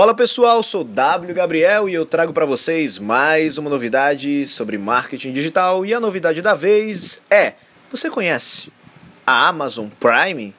Fala pessoal, sou W Gabriel e eu trago para vocês mais uma novidade sobre marketing digital e a novidade da vez é: você conhece a Amazon Prime?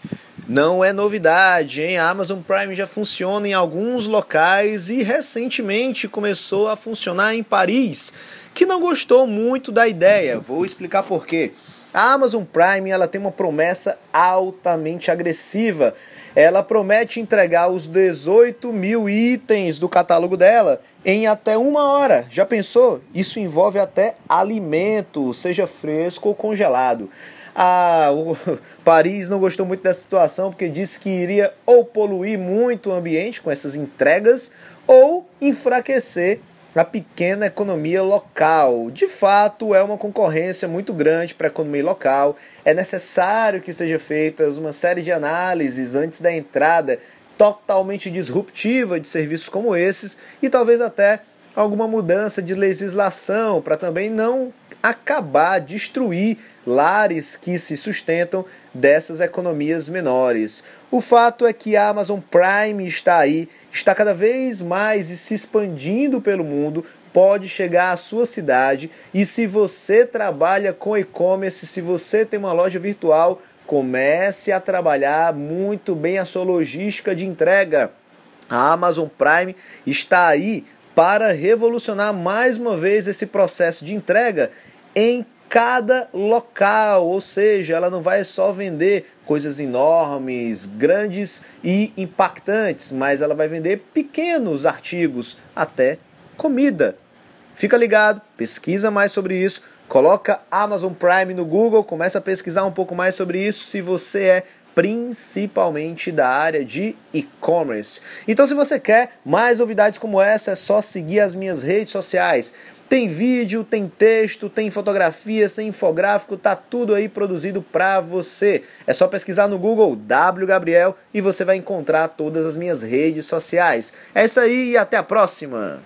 Não é novidade, hein? A Amazon Prime já funciona em alguns locais e recentemente começou a funcionar em Paris, que não gostou muito da ideia. Vou explicar por quê. A Amazon Prime ela tem uma promessa altamente agressiva ela promete entregar os 18 mil itens do catálogo dela em até uma hora. Já pensou? Isso envolve até alimento, seja fresco ou congelado. Ah, Paris não gostou muito dessa situação porque disse que iria ou poluir muito o ambiente com essas entregas ou enfraquecer a pequena economia local. De fato, é uma concorrência muito grande para a economia local. É necessário que seja feitas uma série de análises antes da entrada totalmente disruptiva de serviços como esses e talvez até alguma mudança de legislação para também não acabar, destruir lares que se sustentam dessas economias menores. O fato é que a Amazon Prime está aí, está cada vez mais se expandindo pelo mundo, pode chegar à sua cidade e se você trabalha com e-commerce, se você tem uma loja virtual, comece a trabalhar muito bem a sua logística de entrega. A Amazon Prime está aí para revolucionar mais uma vez esse processo de entrega em cada local, ou seja, ela não vai só vender coisas enormes, grandes e impactantes, mas ela vai vender pequenos artigos, até comida. Fica ligado, pesquisa mais sobre isso, coloca Amazon Prime no Google, começa a pesquisar um pouco mais sobre isso se você é principalmente da área de e-commerce. Então, se você quer mais novidades como essa, é só seguir as minhas redes sociais. Tem vídeo, tem texto, tem fotografias, tem infográfico, tá tudo aí produzido para você. É só pesquisar no Google W Gabriel e você vai encontrar todas as minhas redes sociais. É isso aí e até a próxima.